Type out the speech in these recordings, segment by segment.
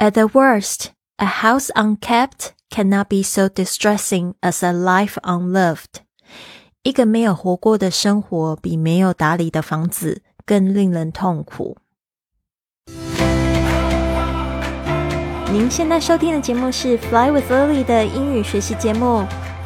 At the worst, a house unkept cannot be so distressing as a life unloved. 一个没有活过的生活，比没有打理的房子更令人痛苦。您现在收听的节目是《Fly with Lily》的英语学习节目，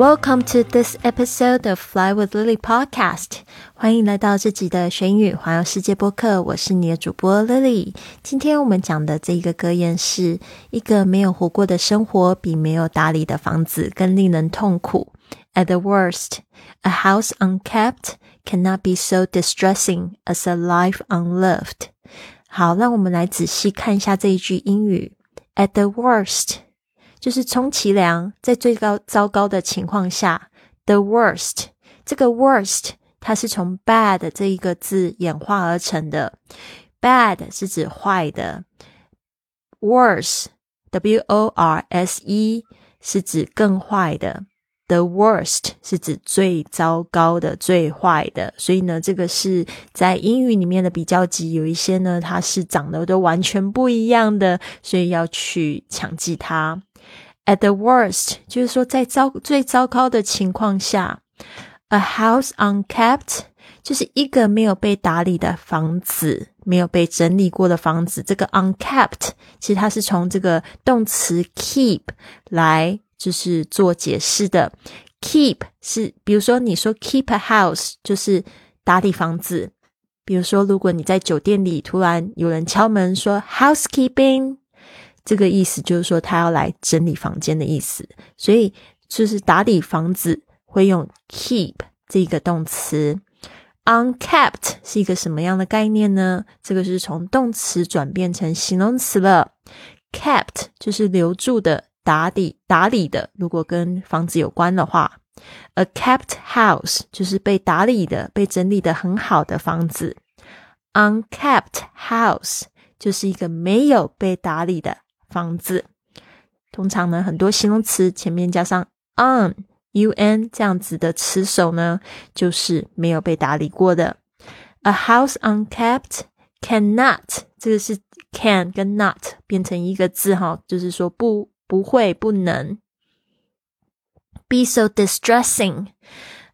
Welcome to this episode of Fly with Lily podcast。欢迎来到这集的学英语环游世界播客。我是你的主播 Lily。今天我们讲的这一个格言是：一个没有活过的生活，比没有打理的房子更令人痛苦。At the worst, a house unkept cannot be so distressing as a life unloved。好，让我们来仔细看一下这一句英语。At the worst。 就是充其量在最高糟糕的情况下，the worst 这个 worst 它是从 bad 这一个字演化而成的，bad 是指坏的，worse w o r s e 是指更坏的，the worst 是指最糟糕的、最坏的。所以呢，这个是在英语里面的比较级，有一些呢它是长得都完全不一样的，所以要去强记它。At the worst，就是说在糟最糟糕的情况下，a house unkept，就是一个没有被打理的房子，没有被整理过的房子。这个 unkept，其实它是从这个动词 keep 来就是做解释的。Keep 是，比如说你说 keep a house，就是打理房子。比如说，如果你在酒店里突然有人敲门说 housekeeping。这个意思就是说，他要来整理房间的意思，所以就是打理房子会用 keep 这个动词。unkept 是一个什么样的概念呢？这个是从动词转变成形容词了。kept 就是留住的、打理、打理的。如果跟房子有关的话，a kept house 就是被打理的、被整理的很好的房子。unkept house 就是一个没有被打理的。房子通常呢，很多形容词前面加上 un u n 这样子的词首呢，就是没有被打理过的。A house unkept cannot，这个是 can 跟 not 变成一个字哈，就是说不不会不能。Be so distressing，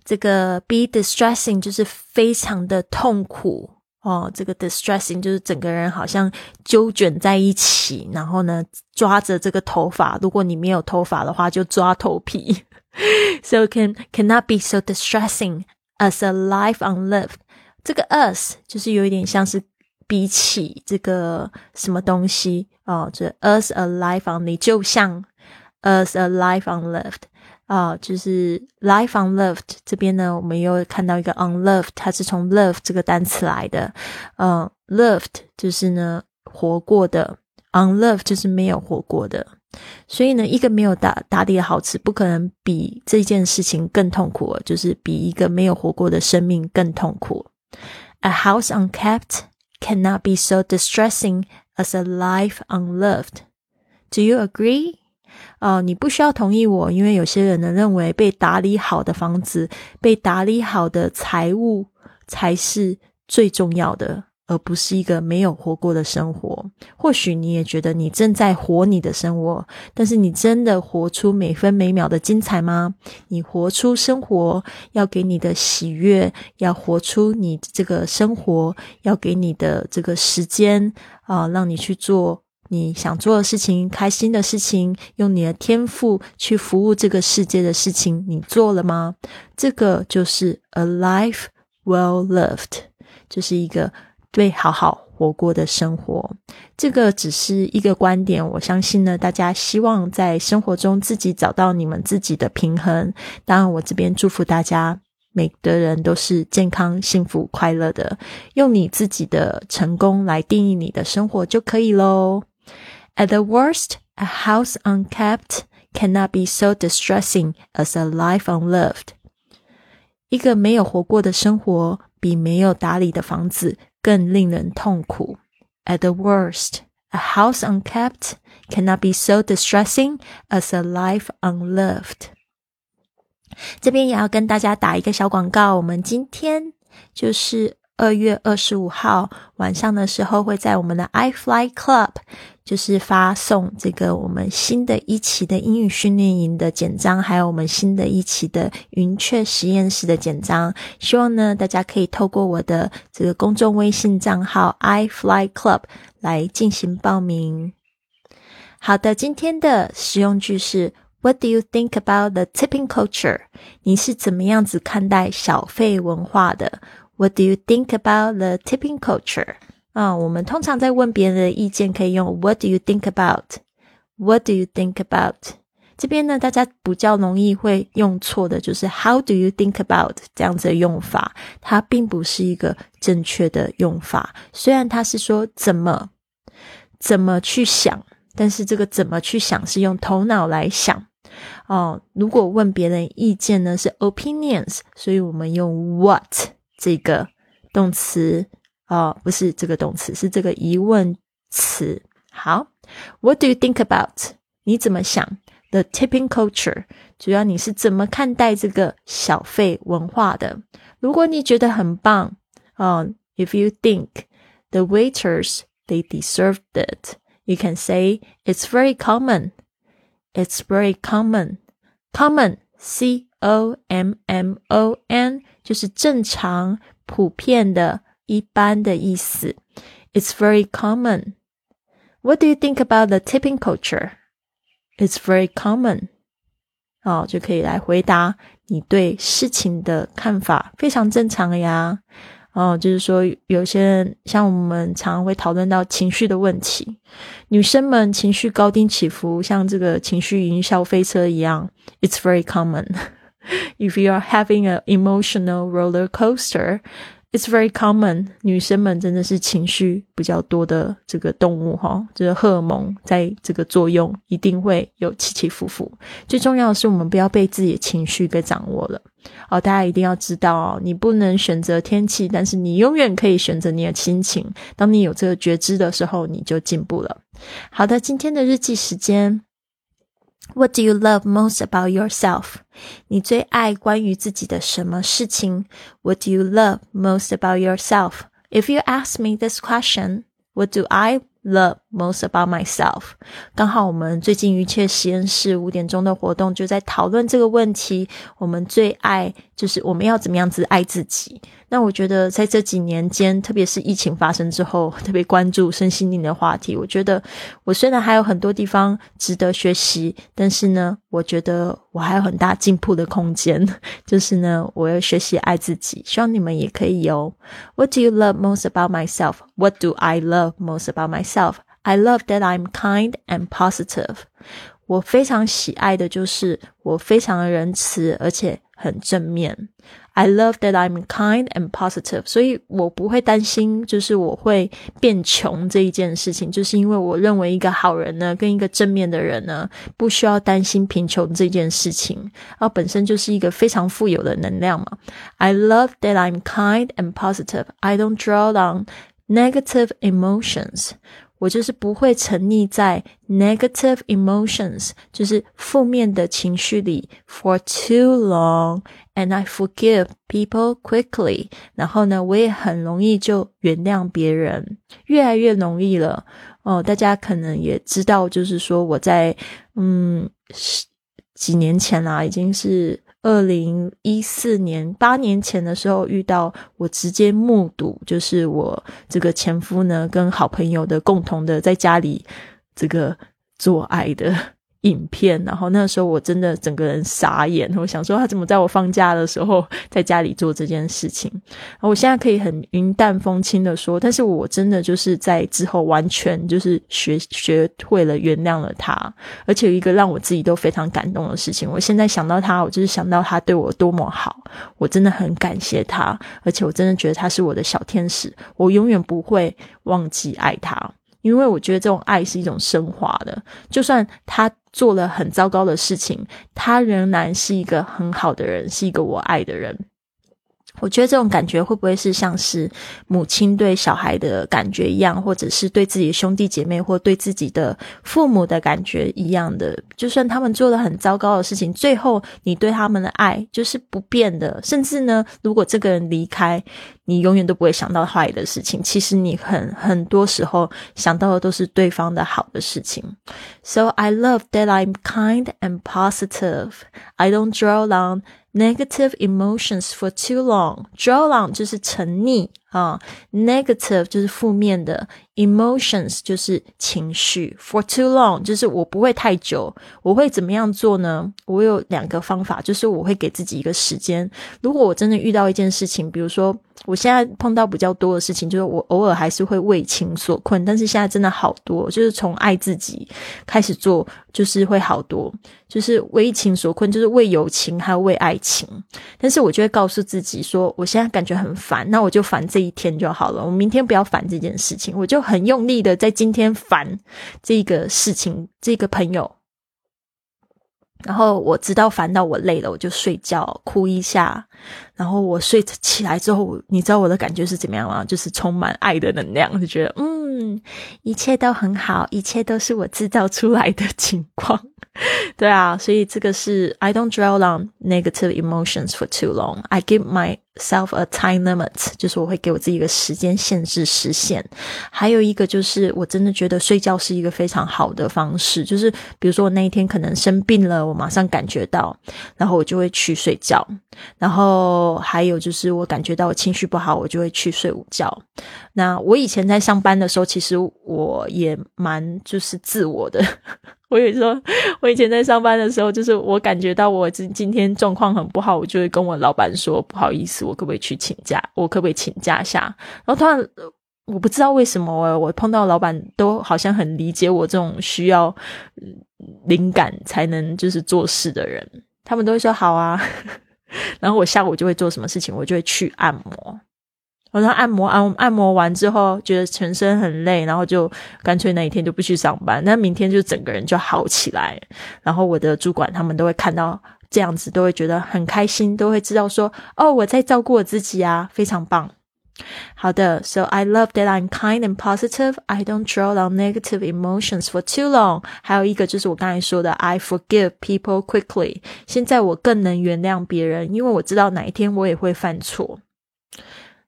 这个 be distressing 就是非常的痛苦。哦，这个 distressing 就是整个人好像揪卷在一起，然后呢抓着这个头发，如果你没有头发的话，就抓头皮。So can cannot be so distressing as a life unlived。这个 us 就是有一点像是比起这个什么东西哦，这 us a life unlived 就像 us a life unlived。啊，就是 life unloved 这边呢，我们又看到一个 unloved，它是从 love 这个单词来的。嗯，loved 就是呢活过的，unloved 就是没有活过的。所以呢，一个没有打打理的好吃，不可能比这件事情更痛苦，就是比一个没有活过的生命更痛苦。A house unkept cannot be so distressing as a life unloved. Do you agree? 哦，你不需要同意我，因为有些人呢认为被打理好的房子、被打理好的财务才是最重要的，而不是一个没有活过的生活。或许你也觉得你正在活你的生活，但是你真的活出每分每秒的精彩吗？你活出生活要给你的喜悦，要活出你这个生活要给你的这个时间啊，让你去做。你想做的事情，开心的事情，用你的天赋去服务这个世界的事情，你做了吗？这个就是 a life well lived，就是一个对好好活过的生活。这个只是一个观点，我相信呢，大家希望在生活中自己找到你们自己的平衡。当然，我这边祝福大家，每个人都是健康、幸福、快乐的，用你自己的成功来定义你的生活就可以喽。At the worst, a house unkept cannot be so distressing as a life unloved. 一个没有活过的生活，比没有打理的房子更令人痛苦。At the worst, a house unkept cannot be so distressing as a life unloved. 这边也要跟大家打一个小广告，我们今天就是 二月二十五号晚上的时候，会在我们的 iFly Club。就是发送这个我们新的一期的英语训练营的简章，还有我们新的一期的云雀实验室的简章。希望呢，大家可以透过我的这个公众微信账号 i fly club 来进行报名。好的，今天的实用句是 What do you think about the tipping culture？你是怎么样子看待小费文化的？What do you think about the tipping culture？啊，我们通常在问别人的意见，可以用 What do you think about？What do you think about？这边呢，大家比较容易会用错的，就是 How do you think about 这样子的用法，它并不是一个正确的用法。虽然它是说怎么怎么去想，但是这个怎么去想是用头脑来想哦。如果问别人意见呢，是 opinions，所以我们用 What 这个动词。哦，不是这个动词，是这个疑问词。好，What do you think about？你怎么想？The tipping culture，主要你是怎么看待这个小费文化的？如果你觉得很棒，哦，If you think the waiters they deserved it，you can say it's very common. It's very common. Common, C O M M O N， 就是正常、普遍的。一般的意思。It's very common. What do you think about the tipping culture? It's very common. 哦，就可以来回答你对事情的看法，非常正常呀。哦，就是说，有些人像我们常会讨论到情绪的问题，女生们情绪高低起伏，像这个情绪云霄飞车一样。It's very common. If you are having an emotional roller coaster. It's very common，女生们真的是情绪比较多的这个动物哈，就是荷尔蒙在这个作用，一定会有起起伏伏。最重要的是，我们不要被自己的情绪给掌握了哦。大家一定要知道哦，你不能选择天气，但是你永远可以选择你的心情。当你有这个觉知的时候，你就进步了。好的，今天的日记时间。What do you love most about yourself？你最爱关于自己的什么事情？What do you love most about yourself? If you ask me this question, what do I love most about myself？刚好我们最近愉切实验室五点钟的活动就在讨论这个问题。我们最爱就是我们要怎么样子爱自己。那我觉得在这几年间，特别是疫情发生之后，特别关注身心灵的话题。我觉得我虽然还有很多地方值得学习，但是呢，我觉得我还有很大进步的空间。就是呢，我要学习爱自己，希望你们也可以有。What do you love most about myself? What do I love most about myself? I love that I'm kind and positive. 我非常喜爱的就是我非常的仁慈，而且很正面。I love that I'm kind and positive，所以我不会担心，就是我会变穷这一件事情，就是因为我认为一个好人呢，跟一个正面的人呢，不需要担心贫穷这件事情，然后本身就是一个非常富有的能量嘛。I love that I'm kind and positive. I don't draw on negative emotions. 我就是不会沉溺在 negative emotions，就是负面的情绪里 for too long，and I forgive people quickly。然后呢，我也很容易就原谅别人，越来越容易了。哦，大家可能也知道，就是说我在嗯几年前啦，已经是。二零一四年八年前的时候，遇到我直接目睹，就是我这个前夫呢，跟好朋友的共同的在家里这个做爱的。影片，然后那时候我真的整个人傻眼，我想说他怎么在我放假的时候在家里做这件事情？我现在可以很云淡风轻的说，但是我真的就是在之后完全就是学学会了原谅了他，而且有一个让我自己都非常感动的事情，我现在想到他，我就是想到他对我多么好，我真的很感谢他，而且我真的觉得他是我的小天使，我永远不会忘记爱他。因为我觉得这种爱是一种升华的，就算他做了很糟糕的事情，他仍然是一个很好的人，是一个我爱的人。我觉得这种感觉会不会是像是母亲对小孩的感觉一样，或者是对自己兄弟姐妹或对自己的父母的感觉一样的？就算他们做了很糟糕的事情，最后你对他们的爱就是不变的。甚至呢，如果这个人离开，你永远都不会想到坏的事情。其实你很很多时候想到的都是对方的好的事情。So I love that I'm kind and positive. I don't dwell on. Negative emotions for too long. Draw on 就是沉溺啊，negative 就是负面的 ，emotions 就是情绪。For too long 就是我不会太久。我会怎么样做呢？我有两个方法，就是我会给自己一个时间。如果我真的遇到一件事情，比如说。我现在碰到比较多的事情，就是我偶尔还是会为情所困，但是现在真的好多，就是从爱自己开始做，就是会好多，就是为情所困，就是为友情还有为爱情。但是我就会告诉自己说，我现在感觉很烦，那我就烦这一天就好了，我明天不要烦这件事情，我就很用力的在今天烦这个事情，这个朋友。然后我知道烦到我累了，我就睡觉，哭一下。然后我睡起来之后，你知道我的感觉是怎么样吗？就是充满爱的能量，就觉得嗯，一切都很好，一切都是我制造出来的情况。对啊，所以这个是 I don't dwell on negative emotions for too long. I give myself a time limit，就是我会给我自己一个时间限制实现。还有一个就是我真的觉得睡觉是一个非常好的方式，就是比如说我那一天可能生病了，我马上感觉到，然后我就会去睡觉。然后还有就是我感觉到我情绪不好，我就会去睡午觉。那我以前在上班的时候，其实我也蛮就是自我的。我跟你说，我以前在上班的时候，就是我感觉到我今今天状况很不好，我就会跟我老板说不好意思，我可不可以去请假？我可不可以请假下？然后突然，我不知道为什么，我我碰到老板都好像很理解我这种需要灵感才能就是做事的人，他们都会说好啊。然后我下午就会做什么事情，我就会去按摩。我说按摩按按摩完之后，觉得全身很累，然后就干脆那一天就不去上班。那明天就整个人就好起来。然后我的主管他们都会看到这样子，都会觉得很开心，都会知道说哦，我在照顾我自己啊，非常棒。好的，So I love that I'm kind and positive. I don't dwell on negative emotions for too long. 还有一个就是我刚才说的，I forgive people quickly. 现在我更能原谅别人，因为我知道哪一天我也会犯错。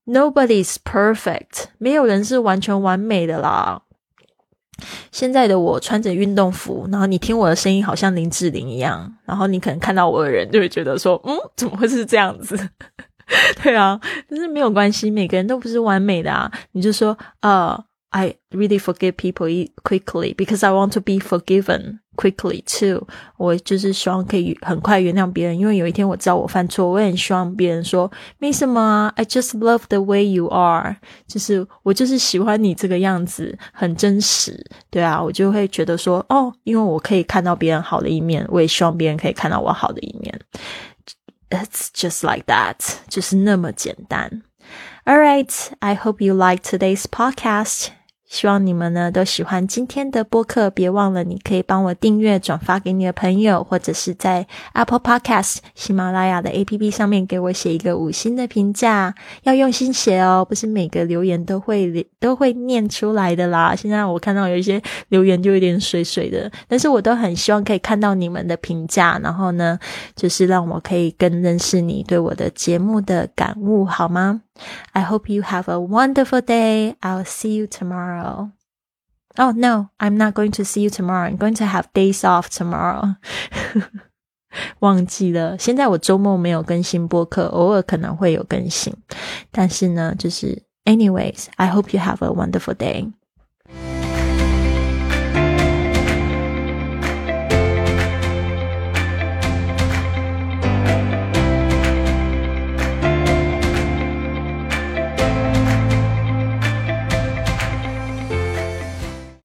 Nobody's perfect，没有人是完全完美的啦。现在的我穿着运动服，然后你听我的声音好像林志玲一样，然后你可能看到我的人就会觉得说，嗯，怎么会是这样子？对啊，但是没有关系，每个人都不是完美的啊。你就说，呃。I really forgive people quickly because I want to be forgiven quickly too。我就是希望可以很快原谅别人，因为有一天我知道我犯错，我也很希望别人说没什么，I just love the way you are。就是我就是喜欢你这个样子，很真实，对啊，我就会觉得说哦，因为我可以看到别人好的一面，我也希望别人可以看到我好的一面。It's just like that，就是那么简单。All right, I hope you like today's podcast. 希望你们呢都喜欢今天的播客，别忘了你可以帮我订阅、转发给你的朋友，或者是在 Apple Podcast 喜马拉雅的 A P P 上面给我写一个五星的评价，要用心写哦，不是每个留言都会都会念出来的啦。现在我看到有一些留言就有点水水的，但是我都很希望可以看到你们的评价，然后呢，就是让我可以更认识你对我的节目的感悟，好吗 ？I hope you have a wonderful day. I'll see you tomorrow. Oh no, I'm not going to see you tomorrow. I'm going to have days off tomorrow. 忘记了，现在我周末没有更新播客，偶尔可能会有更新，但是呢，就是 anyways, I hope you have a wonderful day.